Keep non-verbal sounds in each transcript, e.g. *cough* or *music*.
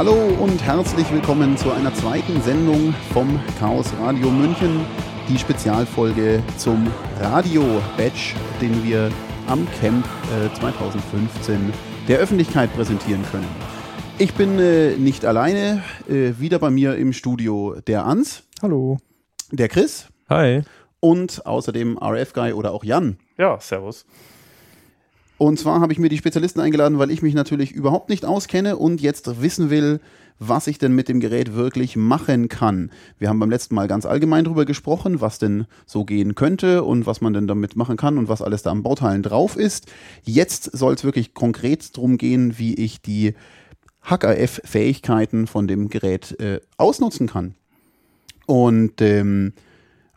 Hallo und herzlich willkommen zu einer zweiten Sendung vom Chaos Radio München, die Spezialfolge zum Radio-Badge, den wir am Camp äh, 2015 der Öffentlichkeit präsentieren können. Ich bin äh, nicht alleine, äh, wieder bei mir im Studio der Ans. Hallo. Der Chris. Hi. Und außerdem RF-Guy oder auch Jan. Ja, servus. Und zwar habe ich mir die Spezialisten eingeladen, weil ich mich natürlich überhaupt nicht auskenne und jetzt wissen will, was ich denn mit dem Gerät wirklich machen kann. Wir haben beim letzten Mal ganz allgemein darüber gesprochen, was denn so gehen könnte und was man denn damit machen kann und was alles da am Bauteilen drauf ist. Jetzt soll es wirklich konkret darum gehen, wie ich die HKF-Fähigkeiten von dem Gerät äh, ausnutzen kann. Und ähm,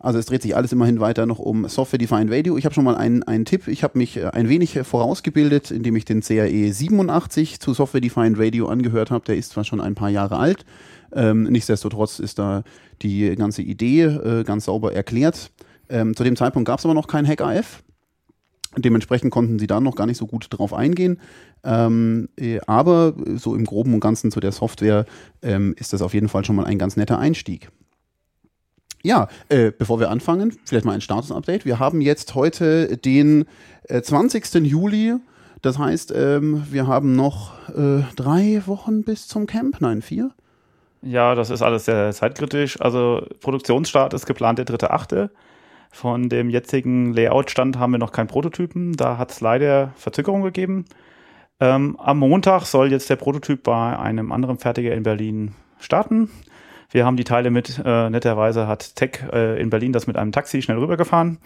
also es dreht sich alles immerhin weiter noch um Software-Defined Radio. Ich habe schon mal einen, einen Tipp. Ich habe mich äh, ein wenig vorausgebildet, indem ich den CAE 87 zu Software-Defined Radio angehört habe. Der ist zwar schon ein paar Jahre alt. Ähm, nichtsdestotrotz ist da die ganze Idee äh, ganz sauber erklärt. Ähm, zu dem Zeitpunkt gab es aber noch kein Hack-AF. Dementsprechend konnten sie da noch gar nicht so gut drauf eingehen. Ähm, äh, aber so im Groben und Ganzen zu der Software ähm, ist das auf jeden Fall schon mal ein ganz netter Einstieg. Ja, äh, bevor wir anfangen, vielleicht mal ein Status-Update. Wir haben jetzt heute den äh, 20. Juli. Das heißt, ähm, wir haben noch äh, drei Wochen bis zum Camp. Nein, vier? Ja, das ist alles sehr zeitkritisch. Also Produktionsstart ist geplant der dritte Achte. Von dem jetzigen Layout-Stand haben wir noch keinen Prototypen. Da hat es leider Verzögerung gegeben. Ähm, am Montag soll jetzt der Prototyp bei einem anderen Fertiger in Berlin starten. Wir haben die Teile mit, äh, netterweise hat Tech äh, in Berlin das mit einem Taxi schnell rübergefahren.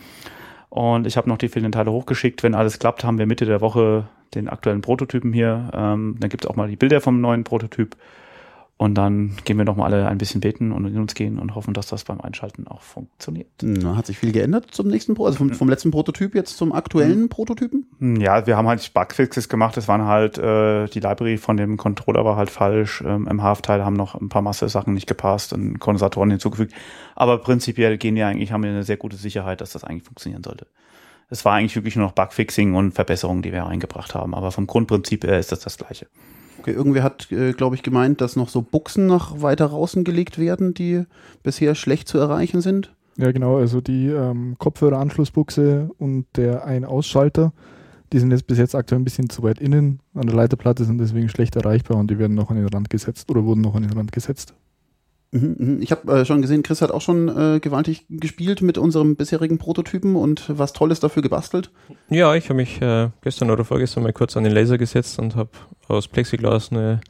Und ich habe noch die fehlenden Teile hochgeschickt. Wenn alles klappt, haben wir Mitte der Woche den aktuellen Prototypen hier. Ähm, dann gibt es auch mal die Bilder vom neuen Prototyp. Und dann gehen wir noch mal alle ein bisschen beten und in uns gehen und hoffen, dass das beim Einschalten auch funktioniert. Na, hat sich viel geändert zum nächsten Pro, also vom, vom letzten Prototyp jetzt zum aktuellen mhm. Prototypen? Ja, wir haben halt Bugfixes gemacht. Das waren halt, äh, die Library von dem Controller war halt falsch. Ähm, Im Half-Teil haben noch ein paar Masse-Sachen nicht gepasst und Kondensatoren hinzugefügt. Aber prinzipiell gehen wir eigentlich, haben wir eine sehr gute Sicherheit, dass das eigentlich funktionieren sollte. Es war eigentlich wirklich nur noch Bugfixing und Verbesserungen, die wir reingebracht haben. Aber vom Grundprinzip her ist das das Gleiche. Irgendwer hat, äh, glaube ich, gemeint, dass noch so Buchsen nach weiter draußen gelegt werden, die bisher schlecht zu erreichen sind. Ja, genau, also die ähm, Kopfhöreranschlussbuchse und der Ein-Ausschalter, die sind jetzt bis jetzt aktuell ein bisschen zu weit innen an der Leiterplatte, sind deswegen schlecht erreichbar und die werden noch an den Rand gesetzt oder wurden noch an den Rand gesetzt. Mhm, mhm. Ich habe äh, schon gesehen, Chris hat auch schon äh, gewaltig gespielt mit unserem bisherigen Prototypen und was Tolles dafür gebastelt. Ja, ich habe mich äh, gestern oder vorgestern mal kurz an den Laser gesetzt und habe aus Plexiglas eine,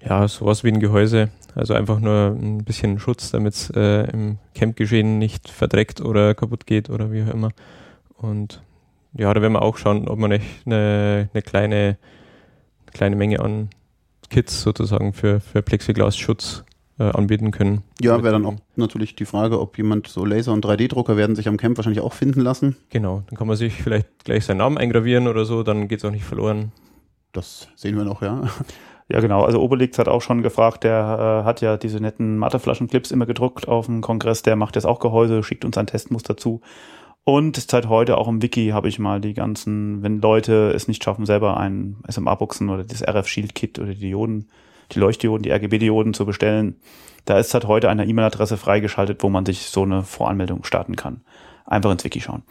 ja, sowas wie ein Gehäuse, also einfach nur ein bisschen Schutz, damit es äh, im Campgeschehen nicht verdreckt oder kaputt geht oder wie auch immer. Und ja, da werden wir auch schauen, ob man echt eine, eine kleine, kleine Menge an Kits sozusagen für, für Plexiglas-Schutz äh, anbieten können. Ja, wäre dann auch natürlich die Frage, ob jemand so Laser- und 3D-Drucker werden sich am Camp wahrscheinlich auch finden lassen. Genau, dann kann man sich vielleicht gleich seinen Namen eingravieren oder so, dann geht es auch nicht verloren. Das sehen wir noch, ja. Ja, genau. Also Obelix hat auch schon gefragt, der äh, hat ja diese netten Matteflaschenclips immer gedruckt auf dem Kongress, der macht jetzt auch Gehäuse, schickt uns ein Testmuster zu. Und seit heute auch im Wiki habe ich mal die ganzen, wenn Leute es nicht schaffen, selber ein SMA-Buchsen oder das RF-Shield-Kit oder die Dioden die Leuchtdioden, die RGB-Dioden zu bestellen. Da ist halt heute eine E-Mail-Adresse freigeschaltet, wo man sich so eine Voranmeldung starten kann. Einfach ins Wiki schauen.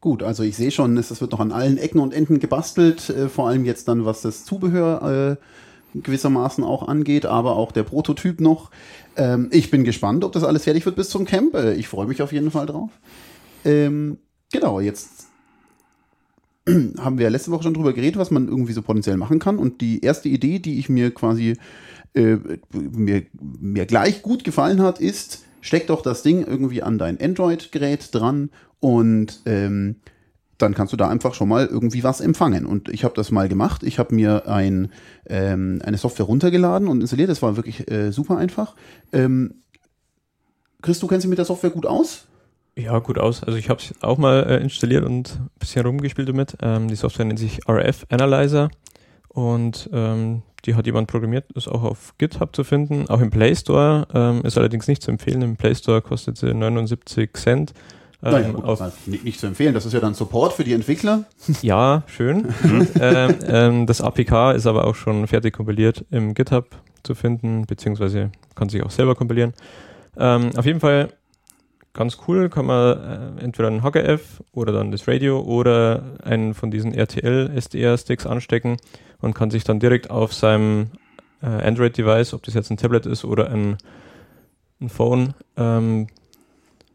Gut, also ich sehe schon, es wird noch an allen Ecken und Enden gebastelt, äh, vor allem jetzt dann, was das Zubehör äh, gewissermaßen auch angeht, aber auch der Prototyp noch. Ähm, ich bin gespannt, ob das alles fertig wird bis zum Camp. Äh, ich freue mich auf jeden Fall drauf. Ähm, genau, jetzt *clears throat* haben wir letzte Woche schon drüber geredet, was man irgendwie so potenziell machen kann. Und die erste Idee, die ich mir quasi äh, mir, mir gleich gut gefallen hat, ist, steck doch das Ding irgendwie an dein Android-Gerät dran und ähm, dann kannst du da einfach schon mal irgendwie was empfangen. Und ich habe das mal gemacht. Ich habe mir ein, ähm, eine Software runtergeladen und installiert. Das war wirklich äh, super einfach. Ähm, Chris, du kennst dich mit der Software gut aus? Ja, gut aus. Also ich habe es auch mal äh, installiert und ein bisschen rumgespielt damit. Ähm, die Software nennt sich RF Analyzer und ähm, die hat jemand programmiert, ist auch auf GitHub zu finden, auch im Play Store, ähm, ist allerdings nicht zu empfehlen. Im Play Store kostet sie 79 Cent. Ähm, naja, gut, nicht, nicht, zu empfehlen, das ist ja dann Support für die Entwickler. *laughs* Ja, schön. *laughs* ähm, ähm, das APK ist aber auch schon fertig kompiliert im GitHub zu finden, beziehungsweise kann sich auch selber kompilieren. Ähm, auf jeden Fall ganz cool, kann man äh, entweder einen HGF oder dann das Radio oder einen von diesen RTL SDR-Sticks anstecken und kann sich dann direkt auf seinem äh, Android-Device, ob das jetzt ein Tablet ist oder ein, ein Phone, ähm,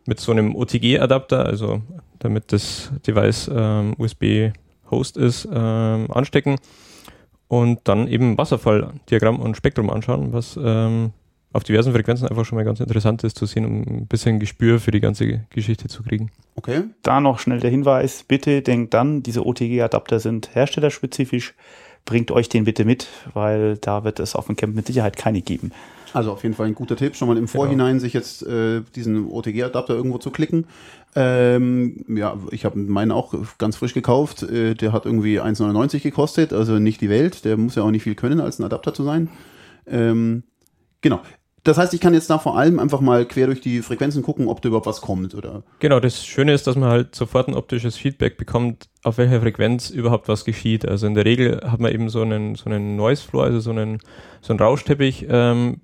mit so einem OTG-Adapter, also damit das Device ähm, USB-Host ist, ähm, anstecken und dann eben Wasserfalldiagramm und Spektrum anschauen, was ähm, auf diversen Frequenzen einfach schon mal ganz interessant ist zu sehen, um ein bisschen Gespür für die ganze Geschichte zu kriegen. Okay. Da noch schnell der Hinweis, bitte denkt dann, diese OTG-Adapter sind herstellerspezifisch, bringt euch den bitte mit, weil da wird es auf dem Camp mit Sicherheit keine geben. Also auf jeden Fall ein guter Tipp, schon mal im genau. Vorhinein genau. sich jetzt äh, diesen OTG-Adapter irgendwo zu klicken. Ähm, ja, ich habe meinen auch ganz frisch gekauft. Äh, der hat irgendwie 1,99 gekostet, also nicht die Welt. Der muss ja auch nicht viel können, als ein Adapter zu sein. Ähm, genau. Das heißt, ich kann jetzt da vor allem einfach mal quer durch die Frequenzen gucken, ob da überhaupt was kommt, oder? Genau, das Schöne ist, dass man halt sofort ein optisches Feedback bekommt, auf welcher Frequenz überhaupt was geschieht. Also in der Regel hat man eben so einen, so einen Noise Floor, also so einen, so einen Rauschteppich, ähm,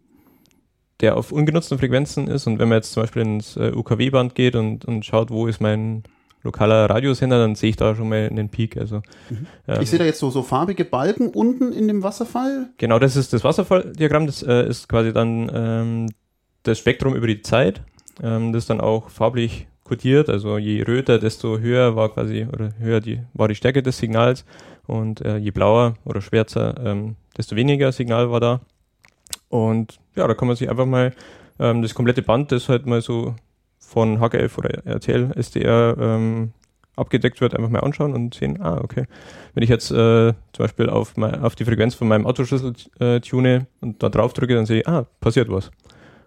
der auf ungenutzten Frequenzen ist. Und wenn man jetzt zum Beispiel ins äh, UKW-Band geht und, und schaut, wo ist mein lokaler Radiosender, dann sehe ich da schon mal einen Peak. Also, mhm. ähm, ich sehe da jetzt so, so farbige Balken unten in dem Wasserfall. Genau, das ist das Wasserfalldiagramm. Das äh, ist quasi dann ähm, das Spektrum über die Zeit. Ähm, das ist dann auch farblich kodiert. Also je röter, desto höher war quasi, oder höher die, war die Stärke des Signals. Und äh, je blauer oder schwärzer, ähm, desto weniger Signal war da. Und ja, da kann man sich einfach mal ähm, das komplette Band, das halt mal so von HGF oder RTL, SDR ähm, abgedeckt wird, einfach mal anschauen und sehen, ah, okay. Wenn ich jetzt äh, zum Beispiel auf, mein, auf die Frequenz von meinem Autoschlüssel äh, tune und da drauf drücke, dann sehe ich, ah, passiert was.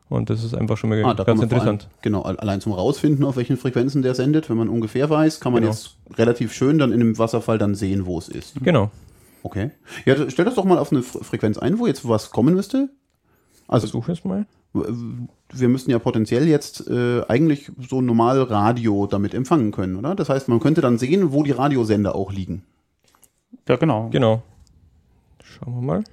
Und das ist einfach schon mal ah, ganz interessant. Allem, genau, allein zum Rausfinden, auf welchen Frequenzen der sendet, wenn man ungefähr weiß, kann man genau. jetzt relativ schön dann in dem Wasserfall dann sehen, wo es ist. Genau. Okay. Ja, stell das doch mal auf eine Frequenz ein, wo jetzt was kommen müsste. Also Versuch es mal. Wir müssen ja potenziell jetzt äh, eigentlich so normal Radio damit empfangen können, oder? Das heißt, man könnte dann sehen, wo die Radiosender auch liegen. Ja, genau. Genau. Schauen wir mal.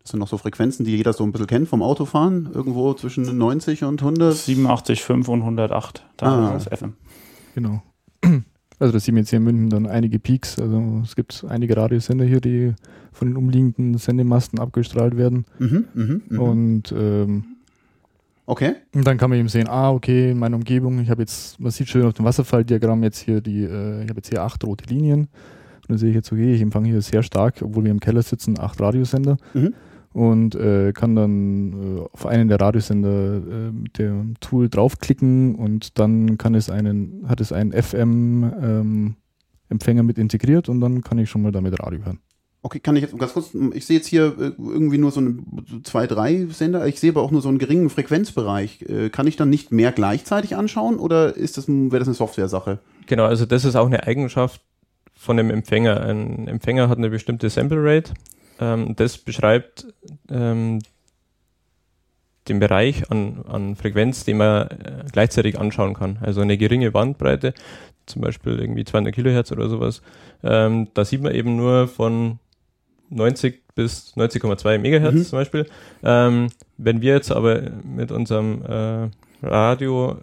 Das sind noch so Frequenzen, die jeder so ein bisschen kennt vom Autofahren. Irgendwo zwischen 90 und 100. 87, 5 und 108. Da ah. ist FM. Genau. Also das sehen wir jetzt hier in München dann einige Peaks. Also es gibt einige Radiosender hier, die von den umliegenden Sendemasten abgestrahlt werden. Mhm, mh, mh. Und ähm, okay. Und dann kann man eben sehen, ah, okay, in meiner Umgebung, ich habe jetzt, man sieht schön auf dem Wasserfalldiagramm jetzt hier die, äh, ich habe jetzt hier acht rote Linien. Und dann sehe ich jetzt, okay, ich empfange hier sehr stark, obwohl wir im Keller sitzen, acht Radiosender. Mhm und äh, kann dann äh, auf einen der Radiosender äh, mit dem Tool draufklicken und dann kann es einen, hat es einen FM-Empfänger ähm, mit integriert und dann kann ich schon mal damit Radio hören. Okay, kann ich jetzt ganz kurz, ich sehe jetzt hier äh, irgendwie nur so, eine, zwei, drei Sender, ich sehe aber auch nur so einen geringen Frequenzbereich. Äh, kann ich dann nicht mehr gleichzeitig anschauen oder ist das, wäre das eine Software-Sache? Genau, also das ist auch eine Eigenschaft von dem Empfänger. Ein Empfänger hat eine bestimmte Sample Rate ähm, das beschreibt ähm, den Bereich an, an Frequenz, den man äh, gleichzeitig anschauen kann. Also eine geringe Bandbreite, zum Beispiel irgendwie 200 Kilohertz oder sowas. Ähm, da sieht man eben nur von 90 bis 90,2 Megahertz mhm. zum Beispiel. Ähm, wenn wir jetzt aber mit unserem äh, Radio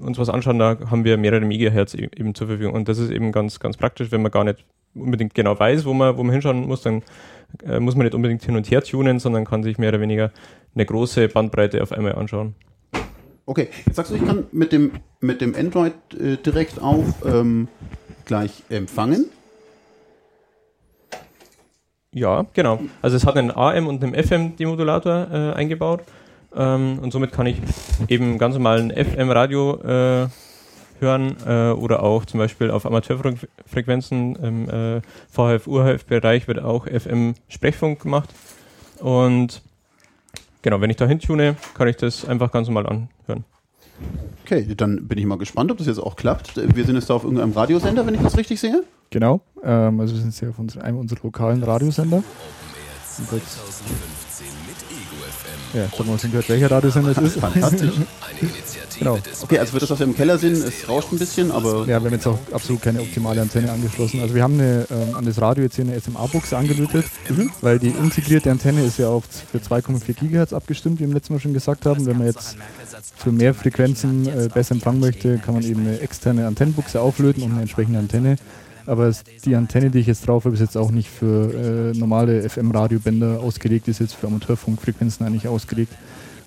uns was anschauen, da haben wir mehrere Megahertz e-, eben zur Verfügung. Und das ist eben ganz, ganz praktisch, wenn man gar nicht unbedingt genau weiß, wo man, wo man hinschauen muss, dann äh, muss man nicht unbedingt hin und her tunen, sondern kann sich mehr oder weniger eine große Bandbreite auf einmal anschauen. Okay, jetzt sagst du, ich kann mit dem, mit dem Android äh, direkt auch ähm, gleich empfangen. Ja, genau. Also es hat einen AM und einen FM-Demodulator äh, eingebaut ähm, und somit kann ich eben ganz normalen FM-Radio äh, hören äh, oder auch zum Beispiel auf Amateurfrequenzen im äh, VHF-UHF-Bereich wird auch FM-Sprechfunk gemacht. Und genau, wenn ich da hintune, kann ich das einfach ganz normal anhören. Okay, dann bin ich mal gespannt, ob das jetzt auch klappt. Wir sind jetzt da auf irgendeinem Radiosender, wenn ich das richtig sehe. Genau, ähm, also wir sind jetzt hier auf einem unserer lokalen Radiosender. Und jetzt- Ja, jetzt haben wir uns gehört, welcher Radiosender es ist. Fantastisch. *laughs* genau. Okay, also für das, was wir im Keller sind, es rauscht ein bisschen, aber Ja, wir haben jetzt auch absolut keine optimale Antenne angeschlossen. Also wir haben eine, ähm, an das Radio jetzt hier eine SMA-Buchse angelötet, weil die integrierte Antenne ist ja auf für 2,4 GHz abgestimmt, wie wir im letzten Mal schon gesagt haben. Wenn man jetzt für mehr Frequenzen äh, besser empfangen möchte, kann man eben eine externe Antennenbuchse auflöten und eine entsprechende Antenne. Aber es, die Antenne, die ich jetzt drauf habe, ist jetzt auch nicht für äh, normale FM-Radiobänder ausgelegt, ist jetzt für Amateurfunkfrequenzen eigentlich ausgelegt.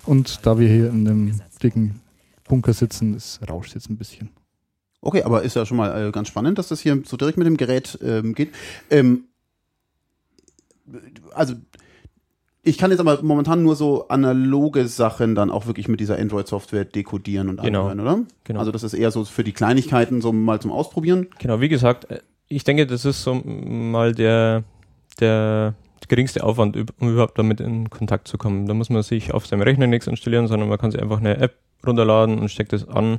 Und da wir hier in einem dicken Bunker sitzen, es rauscht jetzt ein bisschen. okay, aber ist ja schon mal äh, ganz spannend, dass das hier so direkt mit dem Gerät ähm, geht. Ähm, also ich kann jetzt aber momentan nur so analoge Sachen dann auch wirklich mit dieser Android-Software dekodieren und Genau. anhören, oder? Genau. Also das ist eher so für die Kleinigkeiten so mal zum Ausprobieren. Genau, wie gesagt, äh, ich denke, das ist so mal der, der geringste Aufwand, um überhaupt damit in Kontakt zu kommen. Da muss man sich auf seinem Rechner nichts installieren, sondern man kann sich einfach eine App runterladen und steckt es an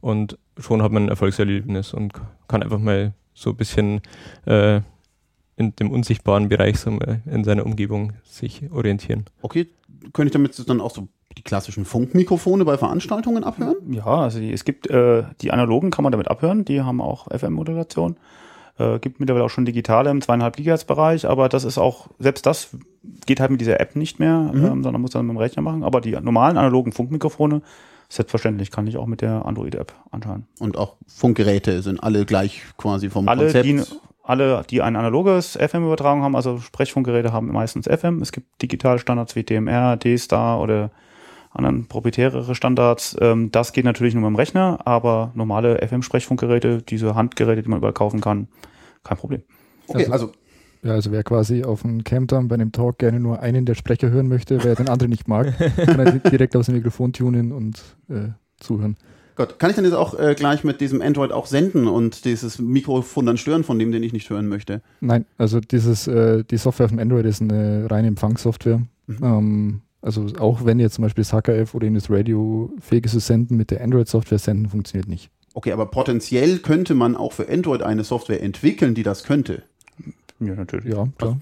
und schon hat man ein Erfolgserlebnis und kann einfach mal so ein bisschen äh, in dem unsichtbaren Bereich so in seiner Umgebung sich orientieren. Okay, könnte ich damit dann auch so die klassischen Funkmikrofone bei Veranstaltungen abhören? Ja, also die, es gibt äh, die analogen kann man damit abhören, die haben auch FM-Modulation. Äh, gibt mittlerweile auch schon digitale im 2,5 Gigahertz-Bereich, aber das ist auch, selbst das geht halt mit dieser App nicht mehr, Mhm. ähm, sondern muss dann mit dem Rechner machen. Aber die normalen analogen Funkmikrofone, selbstverständlich, kann ich auch mit der Android-App anschauen. Und auch Funkgeräte sind alle gleich quasi vom Alle Konzept. die, alle, die ein analoges FM-Übertragung haben, also Sprechfunkgeräte haben meistens FM. Es gibt digitale Standards wie DMR, D-Star oder anderen proprietärere Standards. Ähm, das geht natürlich nur mit dem Rechner, aber normale FM-Sprechfunkgeräte, diese Handgeräte, die man überall kaufen kann, kein Problem. okay, also Ja, also wer quasi auf dem Camp dann bei einem Talk gerne nur einen der Sprecher hören möchte, wer den anderen nicht mag, *laughs* kann er direkt aus dem Mikrofon tunen und äh, zuhören. Gott, kann ich dann jetzt auch äh, gleich mit diesem Android auch senden und dieses Mikrofon dann stören von dem, den ich nicht hören möchte? Nein, also dieses, äh, die Software von Android ist eine reine Empfangssoftware. Mhm. Ähm, also auch wenn jetzt zum Beispiel das HKF oder eben das Radio fähig ist zu senden, mit der Android-Software senden funktioniert nicht. Okay, aber potenziell könnte man auch für Android eine Software entwickeln, die das könnte. Ja, natürlich. Ja, klar.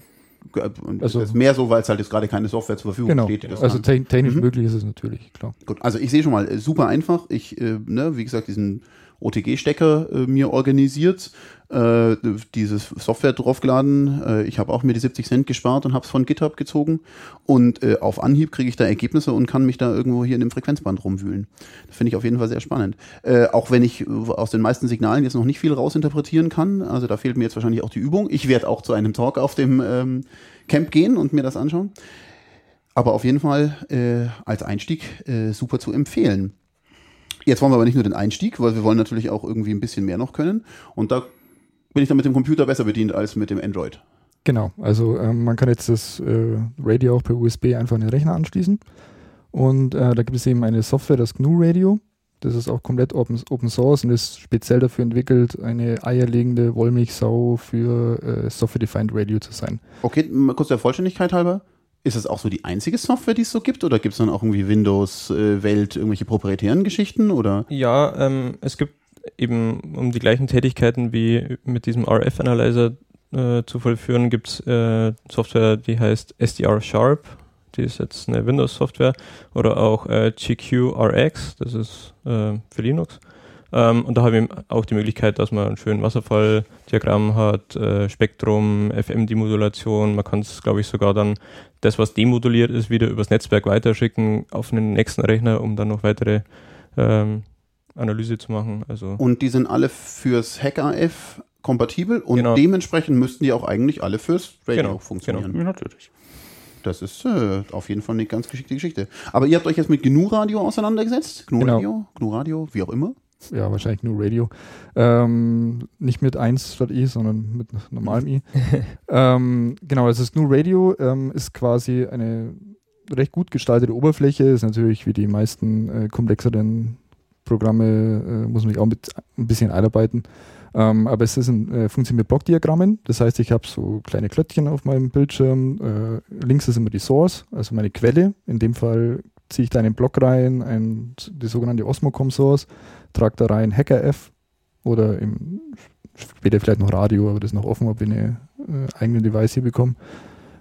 Äh, Und Also- das ist mehr so, weil es halt jetzt gerade keine Software zur Verfügung Genau. steht, die das Also technisch Mhm. möglich ist es natürlich, klar. Gut, also ich sehe schon mal, äh, super einfach. Ich, äh, ne, wie gesagt, diesen OTG-Stecker äh, mir organisiert, äh, dieses Software draufgeladen. Äh, ich habe auch mir die 70 Cent gespart und habe es von GitHub gezogen. Und äh, auf Anhieb kriege ich da Ergebnisse und kann mich da irgendwo hier in dem Frequenzband rumwühlen. Das finde ich auf jeden Fall sehr spannend. Äh, auch wenn ich äh, aus den meisten Signalen jetzt noch nicht viel rausinterpretieren kann. Also da fehlt mir jetzt wahrscheinlich auch die Übung. Ich werde auch zu einem Talk auf dem ähm, Camp gehen und mir das anschauen. Aber auf jeden Fall äh, als Einstieg äh, super zu empfehlen. Jetzt wollen wir aber nicht nur den Einstieg, weil wir wollen natürlich auch irgendwie ein bisschen mehr noch können. Und da bin ich dann mit dem Computer besser bedient als mit dem Android. Genau, also ähm, man kann jetzt das äh, Radio auch per USB einfach an den Rechner anschließen. Und äh, da gibt es eben eine Software, das GNU Radio. Das ist auch komplett Open, Open Source und ist speziell dafür entwickelt, eine eierlegende Wollmilchsau für äh, Software-Defined Radio zu sein. Okay, mal kurz der Vollständigkeit halber. Ist das auch so die einzige Software, die es so gibt? Oder gibt es dann auch irgendwie Windows, äh, irgendwelche proprietären Geschichten? Oder? Ja, ähm, es gibt eben um die gleichen Tätigkeiten wie mit diesem RF-Analyzer äh, zu vollführen, gibt es äh, Software, die heißt SDR Sharp. Die ist jetzt eine Windows-Software. Oder auch äh, GQRX, das ist äh, für Linux. Ähm, und da haben wir auch die Möglichkeit, dass man ein schönes Wasserfalldiagramm hat, äh, Spektrum, FM-Demodulation. Man kann es, glaube ich, sogar dann das, was demoduliert ist, wieder übers Netzwerk weiterschicken auf einen nächsten Rechner, um dann noch weitere ähm, Analyse zu machen. Also Und die sind alle fürs HackRF kompatibel und Genau. dementsprechend müssten die auch eigentlich alle fürs Radio Genau, funktionieren. Ja, natürlich. Das ist äh, auf jeden Fall eine ganz geschickte Geschichte. Aber ihr habt euch jetzt mit GNU Radio auseinandergesetzt? GNU Genau. Radio? GNU Radio, wie auch immer. Ja, wahrscheinlich nur Radio. Ähm, nicht mit 1 statt i, sondern mit normalem i. *laughs* ähm, genau, also das GNU Radio ähm, ist quasi eine recht gut gestaltete Oberfläche. Ist natürlich wie die meisten äh, komplexeren Programme, äh, muss man sich auch mit ein bisschen einarbeiten. Ähm, aber es ist ein, äh, funktioniert mit Blockdiagrammen. Das heißt, ich habe so kleine Klötzchen auf meinem Bildschirm. Äh, links ist immer die Source, also meine Quelle. In dem Fall ziehe ich da einen Block rein, ein, die sogenannte Osmocom Source, trage da rein HackerF oder im, später vielleicht noch Radio, aber das ist noch offen, ob wir eine äh, eigene Device hier bekommen.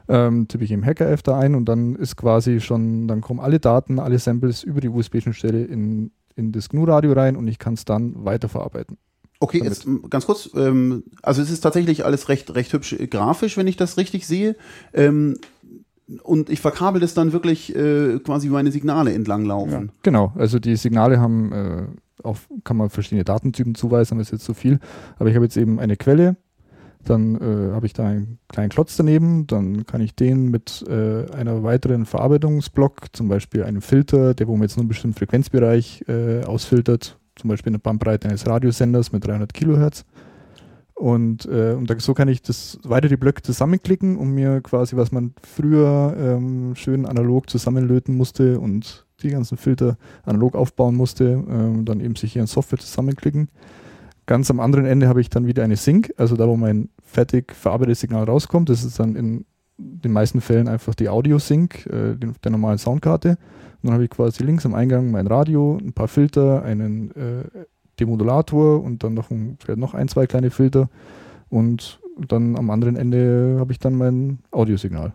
ähm, tippe ich im Hacker-F da ein und dann ist quasi schon, dann kommen alle Daten, alle Samples über die USB-Schnittstelle in, in das GNU-Radio rein und ich kann es dann weiterverarbeiten. Okay, jetzt m, ganz kurz. Ähm, also es ist tatsächlich alles recht, recht hübsch äh, grafisch, wenn ich das richtig sehe. Ähm, und ich verkabel das dann wirklich äh, quasi wie meine Signale entlang laufen. Genau, also die Signale haben, auf, kann man verschiedene Datentypen zuweisen, das ist jetzt zu viel. Aber ich habe jetzt eben eine Quelle, dann äh, habe ich da einen kleinen Klotz daneben, dann kann ich den mit äh, einer weiteren Verarbeitungsblock, zum Beispiel einem Filter, der wo mir jetzt nur einen bestimmten Frequenzbereich äh, ausfiltert, zum Beispiel eine Bandbreite eines Radiosenders mit 300 Kilohertz. Und, äh, und da, so kann ich das weiter die Blöcke zusammenklicken, um mir quasi, was man früher ähm, schön analog zusammenlöten musste und die ganzen Filter analog aufbauen musste, ähm, dann eben sich hier in Software zusammenklicken. Ganz am anderen Ende habe ich dann wieder eine Sync, also da, wo mein fertig verarbeitetes Signal rauskommt. Das ist dann in den meisten Fällen einfach die Audio-Sync äh, der normalen Soundkarte. Und dann habe ich quasi links am Eingang mein Radio, ein paar Filter, einen äh, Demodulator und dann noch ein, noch ein, zwei kleine Filter. Und dann am anderen Ende habe ich dann mein Audiosignal.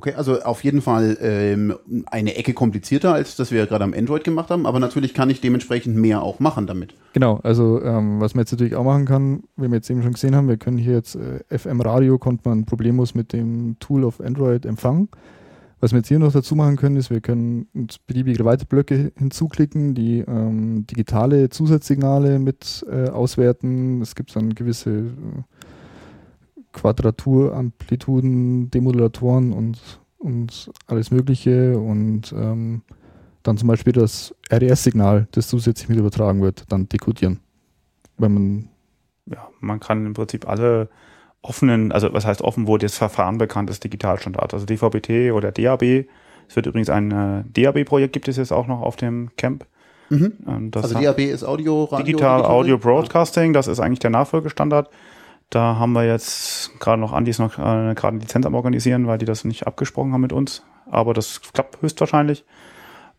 Okay, also auf jeden Fall ähm, eine Ecke komplizierter, als das wir gerade am Android gemacht haben, aber natürlich kann ich dementsprechend mehr auch machen damit. Genau, also ähm, was man jetzt natürlich auch machen kann, wie wir jetzt eben schon gesehen haben, wir können hier jetzt äh, FM-Radio, konnte man problemlos mit dem Tool auf Android empfangen. Was wir jetzt hier noch dazu machen können, ist, wir können uns beliebige weitere Blöcke hinzuklicken, die ähm, digitale Zusatzsignale mit äh, auswerten. Es gibt dann gewisse äh, Quadraturamplituden, Demodulatoren und, und alles Mögliche und ähm, dann zum Beispiel das RDS-Signal, das zusätzlich mit übertragen wird, dann dekodieren. Wenn man, Ja, man kann im Prinzip alle offenen, also was heißt offen, wo das Verfahren bekannt ist, Digitalstandard, also DVB-T oder DAB. Es wird übrigens ein äh, DAB-Projekt, gibt es jetzt auch noch auf dem Camp. Mhm. Ähm, das Also DAB ist Audio, Radio. Digital Audio Broadcasting, das ist eigentlich der Nachfolgestandard. Da haben wir jetzt gerade noch, Andi ist noch äh, gerade eine Lizenz am Organisieren, weil die das nicht abgesprochen haben mit uns. Aber das klappt höchstwahrscheinlich.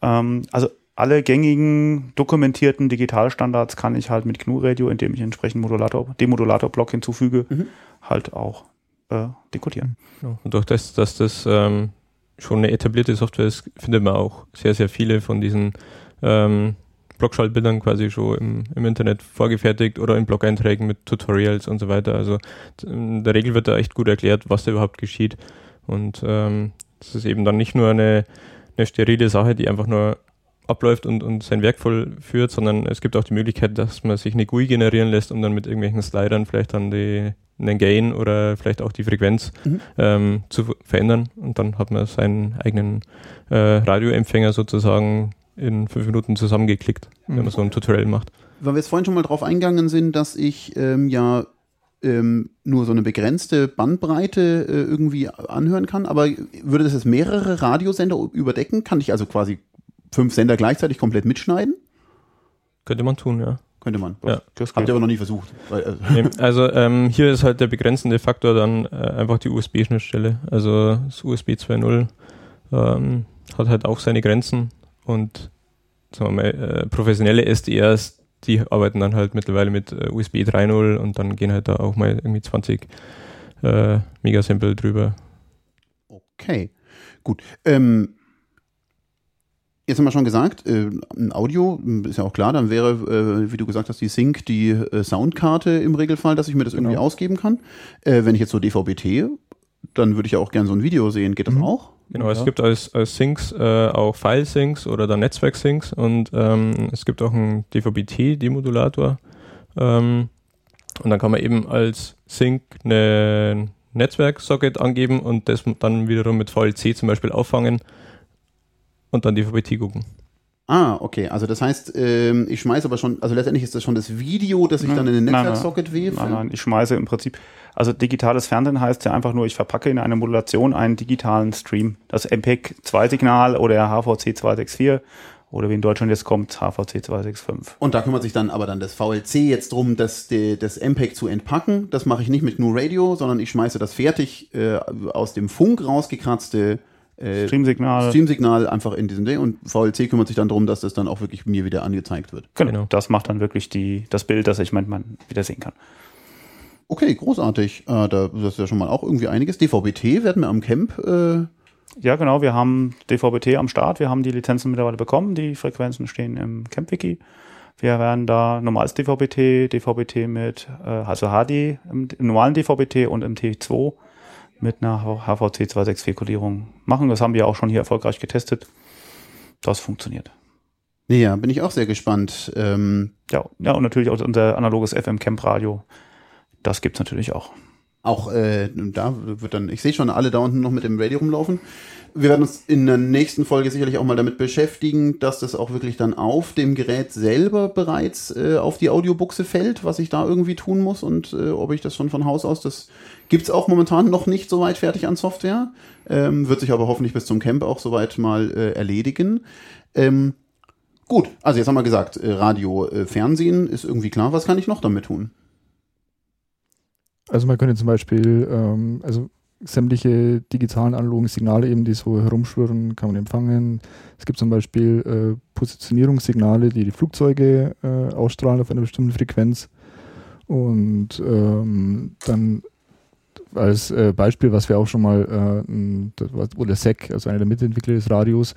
Ähm, also alle gängigen dokumentierten Digitalstandards kann ich halt mit GNU Radio, indem ich entsprechend Modulator, Demodulator-Block hinzufüge, Mhm. halt auch äh, dekodieren. Und durch das, dass das ähm, schon eine etablierte Software ist, findet man auch sehr, sehr viele von diesen ähm, Blogschaltbildern quasi schon im, im Internet vorgefertigt oder in Blog-Einträgen mit Tutorials und so weiter. Also in der Regel wird da echt gut erklärt, was da überhaupt geschieht. Und ähm, das ist eben dann nicht nur eine, eine sterile Sache, die einfach nur abläuft und, und sein Werk vollführt, sondern es gibt auch die Möglichkeit, dass man sich eine GUI generieren lässt und dann mit irgendwelchen Slidern vielleicht dann die, einen Gain oder vielleicht auch die Frequenz Mhm. ähm, zu ver- verändern und dann hat man seinen eigenen äh, Radioempfänger sozusagen in fünf Minuten zusammengeklickt, wenn Mhm. man so ein Tutorial macht. Weil wir jetzt vorhin schon mal drauf eingegangen sind, dass ich ähm, ja ähm, nur so eine begrenzte Bandbreite äh, irgendwie anhören kann, aber würde das jetzt mehrere Radiosender überdecken? Kann ich also quasi fünf Sender gleichzeitig komplett mitschneiden? Könnte man tun, ja. Könnte man. Ja. Das Habt ihr aber noch nie versucht. Äh, *laughs* also ähm, hier ist halt der begrenzende Faktor dann äh, einfach die USB-Schnittstelle. Also das USB 2.0 ähm, hat halt auch seine Grenzen und sagen wir mal, äh, professionelle SDRs, die arbeiten dann halt mittlerweile mit äh, USB 3.0 und dann gehen halt da auch mal irgendwie 20 äh, Megasample drüber. Okay, gut. Ähm, jetzt haben wir schon gesagt, äh, ein Audio, m, ist ja auch klar, dann wäre, äh, wie du gesagt hast, die Sync die äh, Soundkarte im Regelfall, dass ich mir das irgendwie Genau. ausgeben kann. Äh, wenn ich jetzt so DVB-T, dann würde ich ja auch gerne so ein Video sehen. Geht das Mhm. auch? Genau, es Ja. gibt als, als Syncs äh, auch File-Syncs oder dann Netzwerk-Syncs und ähm, es gibt auch einen DVB-T-Demodulator. Ähm, und dann kann man eben als Sync einen Netzwerk-Socket angeben und das dann wiederum mit VLC zum Beispiel auffangen und dann DVB-T gucken. Ah, okay. Also das heißt, ähm, ich schmeiße aber schon, also letztendlich ist das schon das Video, das ich Nein, dann in den. Netzwerksocket wefe. Nein, nein, ich schmeiße im Prinzip, also digitales Fernsehen heißt ja einfach nur, ich verpacke in eine Modulation einen digitalen Stream. Das MPEG 2-Signal oder HVC 264 oder wie in Deutschland jetzt kommt, HVC 265. Und da kümmert sich dann aber dann das VLC jetzt drum, das, das MPEG zu entpacken. Das mache ich nicht mit GNU Radio, sondern ich schmeiße das fertig äh, aus dem Funk rausgekratzte äh, Streamsignal. Streamsignal einfach in diesem Ding und VLC kümmert sich dann darum, dass das dann auch wirklich mir wieder angezeigt wird. Genau. Genau. Das macht dann wirklich die, das Bild, das ich manchmal wieder sehen kann. Okay, großartig. Äh, da, das ist ja schon mal auch irgendwie einiges. DVB-T werden wir am Camp. Äh ja, genau. Wir haben DVB-T am Start. Wir haben die Lizenzen mittlerweile bekommen. Die Frequenzen stehen im Camp-Wiki. Wir werden da normales DVB-T, DVB-T mit, äh, also HD im, im normalen DVB-T und im T2 mit einer HVC 264 Kodierung machen. Das haben wir auch schon hier erfolgreich getestet. Das funktioniert. Ja, bin ich auch sehr gespannt. Ähm ja, ja, und natürlich auch unser analoges FM-Camp-Radio. Das gibt's natürlich auch. Auch äh, da wird dann, ich sehe schon alle da unten noch mit dem Radio rumlaufen. Wir werden uns in der nächsten Folge sicherlich auch mal damit beschäftigen, dass das auch wirklich dann auf dem Gerät selber bereits äh, auf die Audiobuchse fällt, was ich da irgendwie tun muss und äh, ob ich das schon von Haus aus, das gibt's auch momentan noch nicht so weit fertig an Software, ähm, wird sich aber hoffentlich bis zum Camp auch soweit mal äh, erledigen. Ähm, gut, also jetzt haben wir gesagt, äh, Radio, äh, Fernsehen ist irgendwie klar, was kann ich noch damit tun? Also man könnte zum Beispiel, ähm, also sämtliche digitalen analogen Signale eben, die so herumschwirren, kann man empfangen. Es gibt zum Beispiel äh, Positionierungssignale, die die Flugzeuge äh, ausstrahlen auf einer bestimmten Frequenz. Und ähm, dann als äh, Beispiel, was wir auch schon mal, äh, wo der SEC, also einer der Mitentwickler des Radios,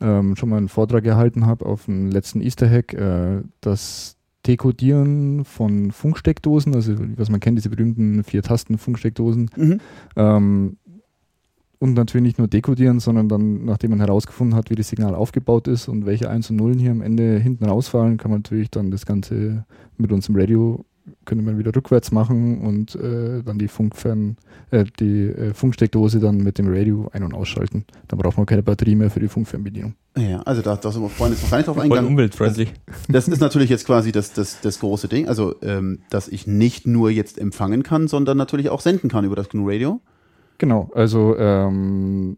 ähm, schon mal einen Vortrag gehalten habe auf dem letzten Easter Hack, äh, dass Dekodieren von Funksteckdosen, also was man kennt, diese berühmten vier Tasten Funksteckdosen. Mhm. Ähm, und natürlich nicht nur dekodieren, sondern dann, nachdem man herausgefunden hat, wie das Signal aufgebaut ist und welche Eins und Nullen hier am Ende hinten rausfallen, kann man natürlich dann das Ganze mit uns im Radio könnte man wieder rückwärts machen und äh, dann die Funkfern, äh, die äh, Funksteckdose dann mit dem Radio ein- und ausschalten. Dann braucht man keine Batterie mehr für die Funkfernbedienung. Ja, also da, da sind wir vorhin jetzt noch gar nicht drauf eingegangen. Voll umweltfreundlich. Das, das, ist natürlich jetzt quasi das, das, das große Ding, also ähm, dass ich nicht nur jetzt empfangen kann, sondern natürlich auch senden kann über das GNU Radio. Genau, also ähm,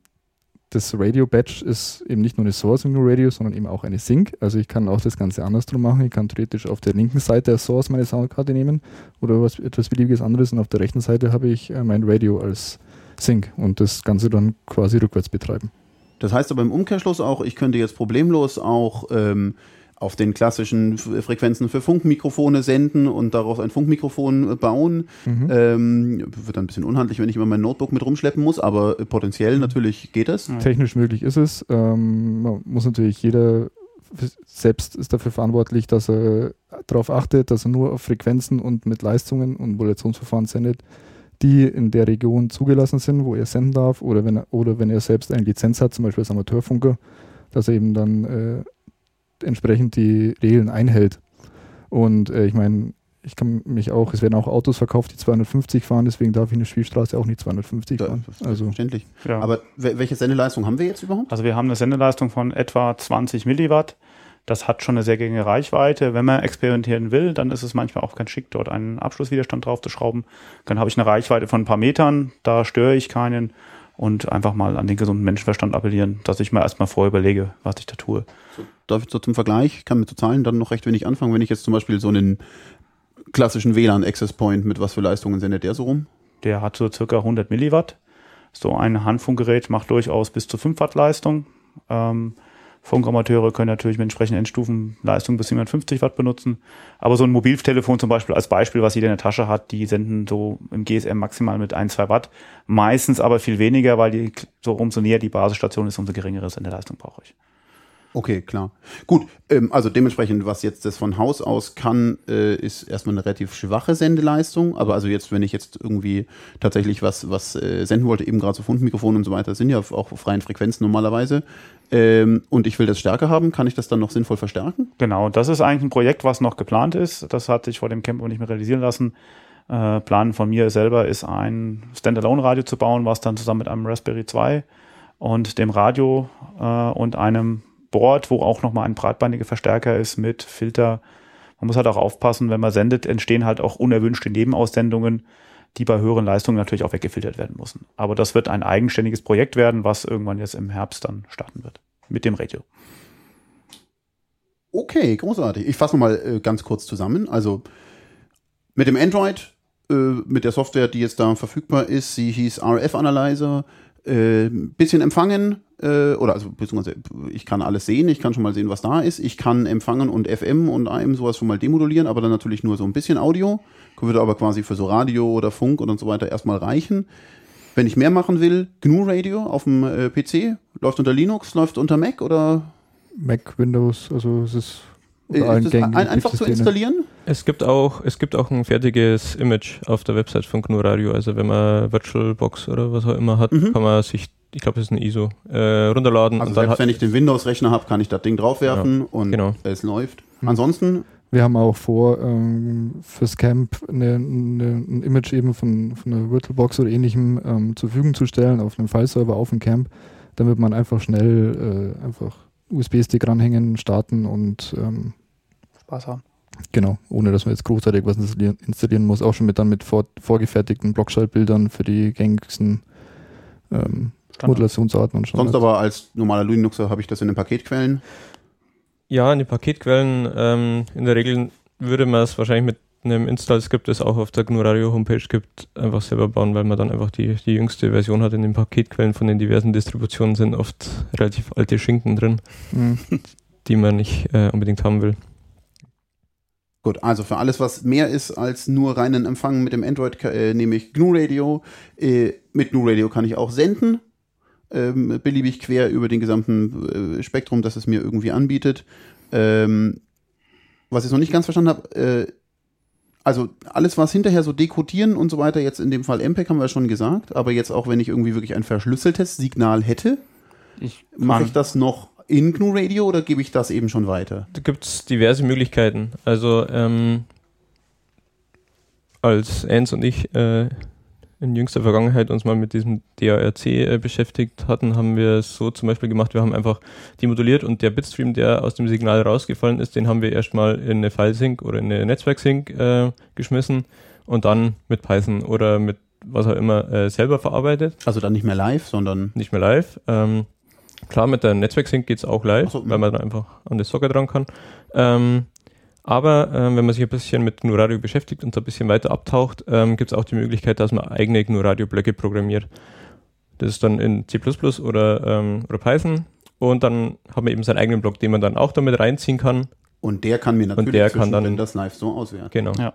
das Radio Badge ist eben nicht nur eine Source im Radio, sondern eben auch eine Sync. Also ich kann auch das Ganze andersrum machen. Ich kann theoretisch auf der linken Seite als Source meine Soundkarte nehmen oder was, etwas beliebiges anderes und auf der rechten Seite habe ich äh, mein Radio als Sync und das Ganze dann quasi rückwärts betreiben. Das heißt aber im Umkehrschluss auch, ich könnte jetzt problemlos auch ähm, auf den klassischen Frequenzen für Funkmikrofone senden und daraus ein Funkmikrofon äh, bauen. Mhm. Ähm, wird dann ein bisschen unhandlich, wenn ich immer mein Notebook mit rumschleppen muss, aber potenziell natürlich geht es. Technisch möglich ist es. Ähm, man muss natürlich jeder selbst ist dafür verantwortlich, dass er darauf achtet, dass er nur auf Frequenzen und mit Leistungen und Modulationsverfahren sendet, die in der Region zugelassen sind, wo er senden darf, oder wenn er, oder wenn er selbst eine Lizenz hat, zum Beispiel als Amateurfunker, dass er eben dann äh, entsprechend die Regeln einhält. Und äh, ich meine, ich kann mich auch, es werden auch Autos verkauft, die 250 fahren, deswegen darf ich in der Spielstraße auch nicht 250 fahren. Das also verständlich. Ja. Aber welche Sendeleistung haben wir jetzt überhaupt? Also wir haben eine Sendeleistung von etwa 20 Milliwatt. Das hat schon eine sehr geringe Reichweite. Wenn man experimentieren will, dann ist es manchmal auch ganz schick, dort einen Abschlusswiderstand drauf zu schrauben. Dann habe ich eine Reichweite von ein paar Metern, da störe ich keinen und einfach mal an den gesunden Menschenverstand appellieren, dass ich mir erstmal vorher überlege, was ich da tue. So, darf ich so zum Vergleich, ich kann mit so Zahlen dann noch recht wenig anfangen, wenn ich jetzt zum Beispiel so einen klassischen WLAN-Access Point mit was für Leistungen sendet der so rum? Der hat so circa 100 Milliwatt. So ein Handfunkgerät macht durchaus bis zu 5 Watt Leistung. Ähm, Funkamateure können natürlich mit entsprechenden Endstufen Leistung bis 750 Watt benutzen. Aber so ein Mobiltelefon zum Beispiel als Beispiel, was jeder in der Tasche hat, die senden so im GSM maximal mit 1, 2 Watt. Meistens aber viel weniger, weil die, so umso näher die Basisstation ist, umso geringere Sendeleistung brauche ich. Okay, klar. Gut, ähm, also dementsprechend, was jetzt das von Haus aus kann, äh, ist erstmal eine relativ schwache Sendeleistung. Aber also jetzt, wenn ich jetzt irgendwie tatsächlich was, was äh, senden wollte, eben gerade so Fundmikrofone und so weiter, sind ja auch auf freien Frequenzen normalerweise. Ähm, und ich will das stärker haben, kann ich das dann noch sinnvoll verstärken? Genau, das ist eigentlich ein Projekt, was noch geplant ist. Das hat sich vor dem Camp nicht mehr realisieren lassen. Äh, Plan von mir selber ist, ein Standalone-Radio zu bauen, was dann zusammen mit einem Raspberry 2 und dem Radio äh, und einem Board, wo auch nochmal ein breitbandiger Verstärker ist mit Filter. Man muss halt auch aufpassen, wenn man sendet, entstehen halt auch unerwünschte Nebenaussendungen, die bei höheren Leistungen natürlich auch weggefiltert werden müssen. Aber das wird ein eigenständiges Projekt werden, was irgendwann jetzt im Herbst dann starten wird. Mit dem Radio. Okay, großartig. Ich fasse nochmal äh, ganz kurz zusammen. Also mit dem Android, äh, mit der Software, die jetzt da verfügbar ist, sie hieß RF Analyzer, äh, bisschen empfangen, äh, oder also beziehungsweise ich kann alles sehen, ich kann schon mal sehen, was da ist. Ich kann empfangen und FM und AM sowas schon mal demodulieren, aber dann natürlich nur so ein bisschen Audio. Würde aber quasi für so Radio oder Funk und so weiter erstmal reichen. Wenn ich mehr machen will, GNU Radio auf dem äh, PC, läuft unter Linux, läuft unter Mac oder Mac, Windows, also es ist äh, ist ein, einfach zu installieren? Es gibt auch, es gibt auch ein fertiges Image auf der Website von GNU Radio. Also wenn man VirtualBox oder was auch immer hat, Mhm. kann man sich, ich glaube, das ist ein ISO, äh, runterladen Also selbst wenn ich den Windows-Rechner habe, kann ich das Ding draufwerfen und genau. es läuft. Mhm. Ansonsten, Wir haben auch vor, ähm, fürs Camp eine, eine, ein Image eben von, von einer VirtualBox oder ähnlichem ähm, zur Verfügung zu stellen auf einem File-Server auf dem Camp, damit man einfach schnell äh, einfach USB-Stick ranhängen, starten und ähm, Spaß haben. Genau, ohne dass man jetzt großartig was installieren, installieren muss, auch schon mit dann mit vor, vorgefertigten Blockschaltbildern für die gängigsten ähm. Modulationsarten und sonst aber als normaler Linuxer habe ich das in den Paketquellen. Ja, in die Paketquellen, ähm, in der Regel würde man es wahrscheinlich mit einem Install-Skript, das auch auf der GNU Radio Homepage gibt, einfach selber bauen, weil man dann einfach die, die jüngste Version hat. In den Paketquellen von den diversen Distributionen sind oft relativ alte Schinken drin, Mhm. die man nicht äh, unbedingt haben will. Gut, also für alles, was mehr ist als nur reinen Empfang mit dem Android, äh, nehme ich GNU Radio. Äh, mit GNU Radio kann ich auch senden, ähm, beliebig quer über den gesamten äh, Spektrum, das es mir irgendwie anbietet. Ähm, was ich noch nicht ganz verstanden habe, äh, also alles, was hinterher so dekodieren und so weiter, jetzt in dem Fall MPEG haben wir ja schon gesagt, aber jetzt auch, wenn ich irgendwie wirklich ein verschlüsseltes Signal hätte, mache ich das noch in GNU Radio oder gebe ich das eben schon weiter? Da gibt es diverse Möglichkeiten. Also ähm, als Ans und ich äh, in jüngster Vergangenheit uns mal mit diesem DARC äh, beschäftigt hatten, haben wir es so zum Beispiel gemacht, wir haben einfach demoduliert und der Bitstream, der aus dem Signal rausgefallen ist, den haben wir erstmal in eine File-Sync oder in eine Netzwerk-Sync äh, geschmissen und dann mit Python oder mit was auch immer äh, selber verarbeitet Also dann nicht mehr live, sondern nicht mehr live. Ähm, klar, mit der Netzwerk-Sync geht es auch live, Ach so, weil man dann einfach an das Socket dran kann. Ähm, aber ähm, wenn man sich ein bisschen mit GNU Radio beschäftigt und da ein bisschen weiter abtaucht, ähm, gibt es auch die Möglichkeit, dass man eigene GNU Radio Blöcke programmiert. Das ist dann in C++ oder, ähm, oder Python und dann hat man eben seinen eigenen Block, den man dann auch damit reinziehen kann. Und der kann mir natürlich der kann dann- das live so auswerten. Genau. Ja.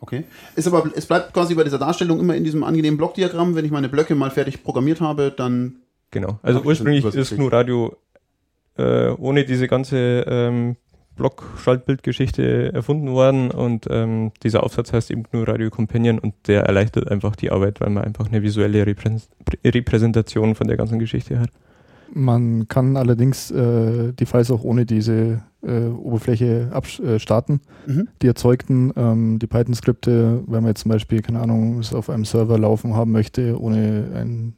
Okay. Ist aber, es bleibt quasi bei dieser Darstellung immer in diesem angenehmen Blockdiagramm. Wenn ich meine Blöcke mal fertig programmiert habe, dann Genau. Also Hab ich ursprünglich ist. GNU Radio äh, ohne diese ganze ähm, Block-Schaltbildgeschichte erfunden worden und ähm, dieser Aufsatz heißt eben GNU Radio Companion und der erleichtert einfach die Arbeit, weil man einfach eine visuelle Repräs Repräsentation von der ganzen Geschichte hat. Man kann allerdings äh, die Files auch ohne diese äh, Oberfläche äh, starten. mhm. Die erzeugten, ähm, die Python-Skripte, wenn man jetzt zum Beispiel, keine Ahnung, es auf einem Server laufen haben möchte, ohne ein,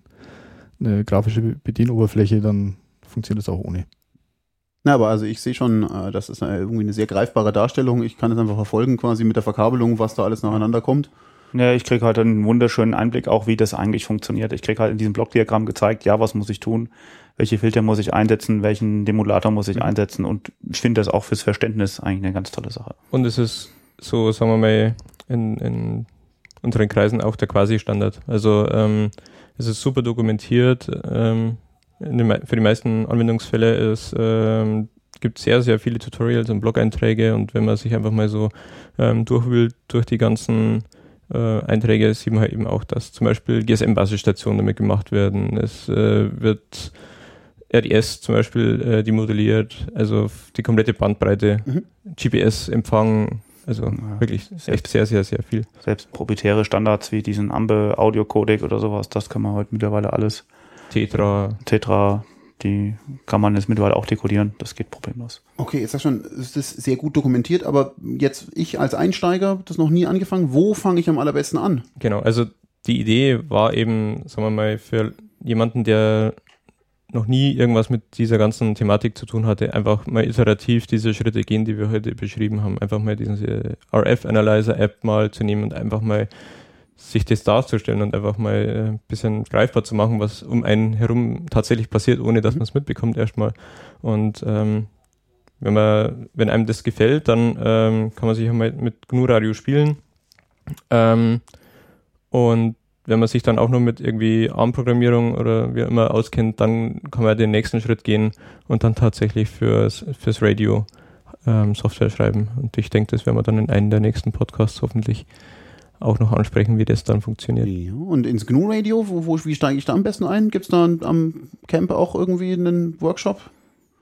eine grafische Bedienoberfläche, dann funktioniert das auch ohne. Na, aber also ich sehe schon, äh, das ist äh, irgendwie eine sehr greifbare Darstellung. Ich kann es einfach verfolgen, quasi mit der Verkabelung, was da alles nacheinander kommt. Ja, ich kriege halt einen wunderschönen Einblick auch, wie das eigentlich funktioniert. Ich kriege halt in diesem Blockdiagramm gezeigt, ja, was muss ich tun, welche Filter muss ich einsetzen, welchen Demodulator muss ich Mhm. einsetzen und ich finde das auch fürs Verständnis eigentlich eine ganz tolle Sache. Und es ist so, sagen wir mal, in, in unseren Kreisen auch der Quasi-Standard. Also ähm, es ist super dokumentiert. Ähm, den, für die meisten Anwendungsfälle es ähm, gibt sehr, sehr viele Tutorials und Blog-Einträge und wenn man sich einfach mal so ähm, durchwühlt durch die ganzen äh, Einträge, sieht man halt eben auch, dass zum Beispiel GSM-Basisstationen damit gemacht werden. Es äh, wird RDS zum Beispiel äh, demodelliert, also die komplette Bandbreite, Mhm. GPS-Empfang, also Ja, wirklich ist echt sehr, sehr, sehr viel. Selbst proprietäre Standards wie diesen Ambe Audio Codec oder sowas, das kann man heute mittlerweile alles. Tetra, Tetra, die kann man jetzt mittlerweile auch dekodieren, das geht problemlos. Okay, jetzt sag schon, es ist sehr gut dokumentiert, aber jetzt ich als Einsteiger, das noch nie angefangen. Wo fange ich am allerbesten an? genau, also die Idee war eben, sagen wir mal, für jemanden, der noch nie irgendwas mit dieser ganzen Thematik zu tun hatte, einfach mal iterativ diese Schritte gehen, die wir heute beschrieben haben. Einfach mal diese RF-Analyzer-App mal zu nehmen und einfach mal sich das darzustellen und einfach mal äh, ein bisschen greifbar zu machen, was um einen herum tatsächlich passiert, ohne dass Mhm. man es mitbekommt erstmal. Und ähm, wenn man, wenn einem das gefällt, dann ähm, kann man sich auch mal mit GNU Radio spielen. Ähm, und wenn man sich dann auch noch mit irgendwie ARM-Programmierung oder wie immer auskennt, dann kann man den nächsten Schritt gehen und dann tatsächlich fürs, fürs Radio ähm, Software schreiben. Und ich denke, das werden wir dann in einem der nächsten Podcasts hoffentlich auch noch ansprechen, wie das dann funktioniert. Ja, und ins GNU Radio, wo, wo, wie steige ich da am besten ein? Gibt es da am Camp auch irgendwie einen Workshop?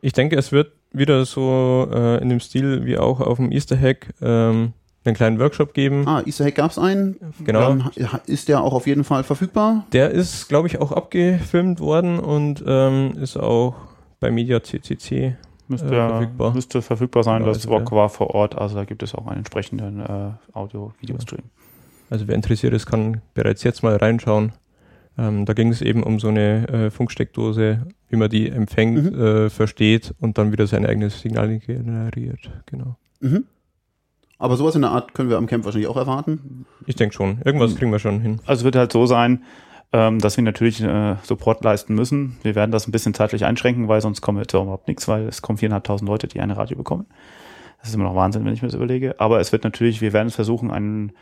Ich denke, es wird wieder so äh, in dem Stil wie auch auf dem Easter Hack ähm, einen kleinen Workshop geben. Ah, Easter Hack gab es einen. Genau. Dann ist der auch auf jeden Fall verfügbar. Der ist, glaube ich, auch abgefilmt worden und ähm, ist auch bei Media CCC Müsste, Äh, verfügbar. müsste verfügbar sein. Ja, das also, Walk war vor Ort, also da gibt es auch einen entsprechenden äh, Audio-Video-Stream. Also wer interessiert ist, kann bereits jetzt mal reinschauen. Ähm, da ging es eben um so eine äh, Funksteckdose, wie man die empfängt, Mhm. äh, versteht und dann wieder sein eigenes Signal generiert. Genau. Mhm. Aber sowas in der Art können wir am Camp wahrscheinlich auch erwarten. Ich denke schon. Irgendwas Mhm. kriegen wir schon hin. Also es wird halt so sein, ähm, dass wir natürlich äh, Support leisten müssen. Wir werden das ein bisschen zeitlich einschränken, weil sonst kommen wir zu überhaupt nichts, weil es kommen 4.500 Leute, die eine Radio bekommen. Das ist immer noch Wahnsinn, wenn ich mir das überlege. Aber es wird natürlich, wir werden es versuchen, einen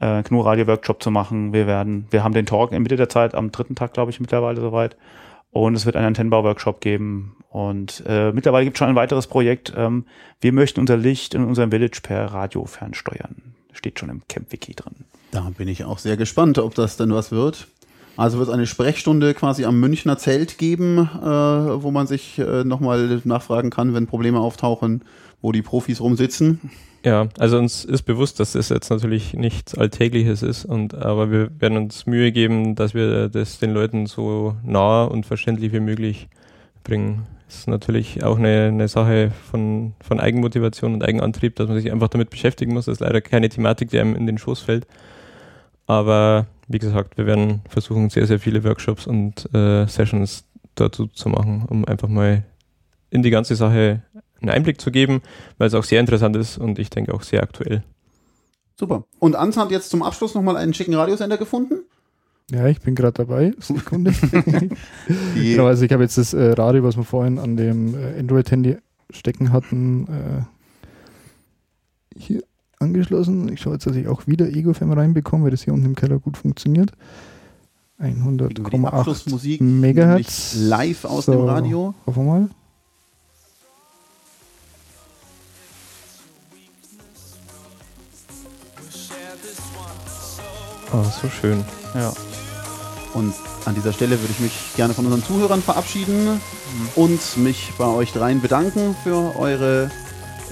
äh, GNU-Radio-Workshop zu machen. Wir werden, wir haben den Talk in Mitte der Zeit, am dritten Tag, glaube ich, mittlerweile soweit. Und es wird einen Antennenbau-Workshop geben. Und äh, mittlerweile gibt es schon ein weiteres Projekt. Ähm, wir möchten unser Licht in unserem Village per Radio fernsteuern. Steht schon im Camp-Wiki drin. Da bin ich auch sehr gespannt, ob das denn was wird. Also wird es eine Sprechstunde quasi am Münchner Zelt geben, äh, wo man sich äh, nochmal nachfragen kann, wenn Probleme auftauchen, wo die Profis rumsitzen. Ja, also uns ist bewusst, dass das jetzt natürlich nichts Alltägliches ist, und aber wir werden uns Mühe geben, dass wir das den Leuten so nah und verständlich wie möglich bringen. Das ist natürlich auch eine, eine Sache von, von Eigenmotivation und Eigenantrieb, dass man sich einfach damit beschäftigen muss. Das ist leider keine Thematik, die einem in den Schoß fällt. Aber wie gesagt, wir werden versuchen, sehr, sehr viele Workshops und äh, Sessions dazu zu machen, um einfach mal in die ganze Sache einen Einblick zu geben, weil es auch sehr interessant ist und ich denke auch sehr aktuell. Super. Und Ans hat jetzt zum Abschluss nochmal einen schicken Radiosender gefunden. Ja, ich bin gerade dabei. Sekunde. *laughs* Genau, also ich habe jetzt das äh, Radio, was wir vorhin an dem äh, Android-Handy stecken hatten, äh, hier angeschlossen. Ich schaue jetzt, dass ich auch wieder EgoFM reinbekomme, weil das hier unten im Keller gut funktioniert. kriegen wir die 100,8 Abschlussmusik Megahertz. live aus So. dem Radio. Hoffen wir mal. Oh, so schön. Ja. Und an dieser Stelle würde ich mich gerne von unseren Zuhörern verabschieden und mich bei euch dreien bedanken für eure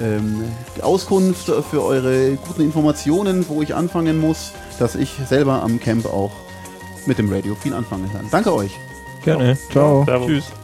ähm, Auskunft, für eure guten Informationen, wo ich anfangen muss, dass ich selber am Camp auch mit dem Radio viel anfangen kann. Danke euch. Gerne. Ciao. Servus. Tschüss.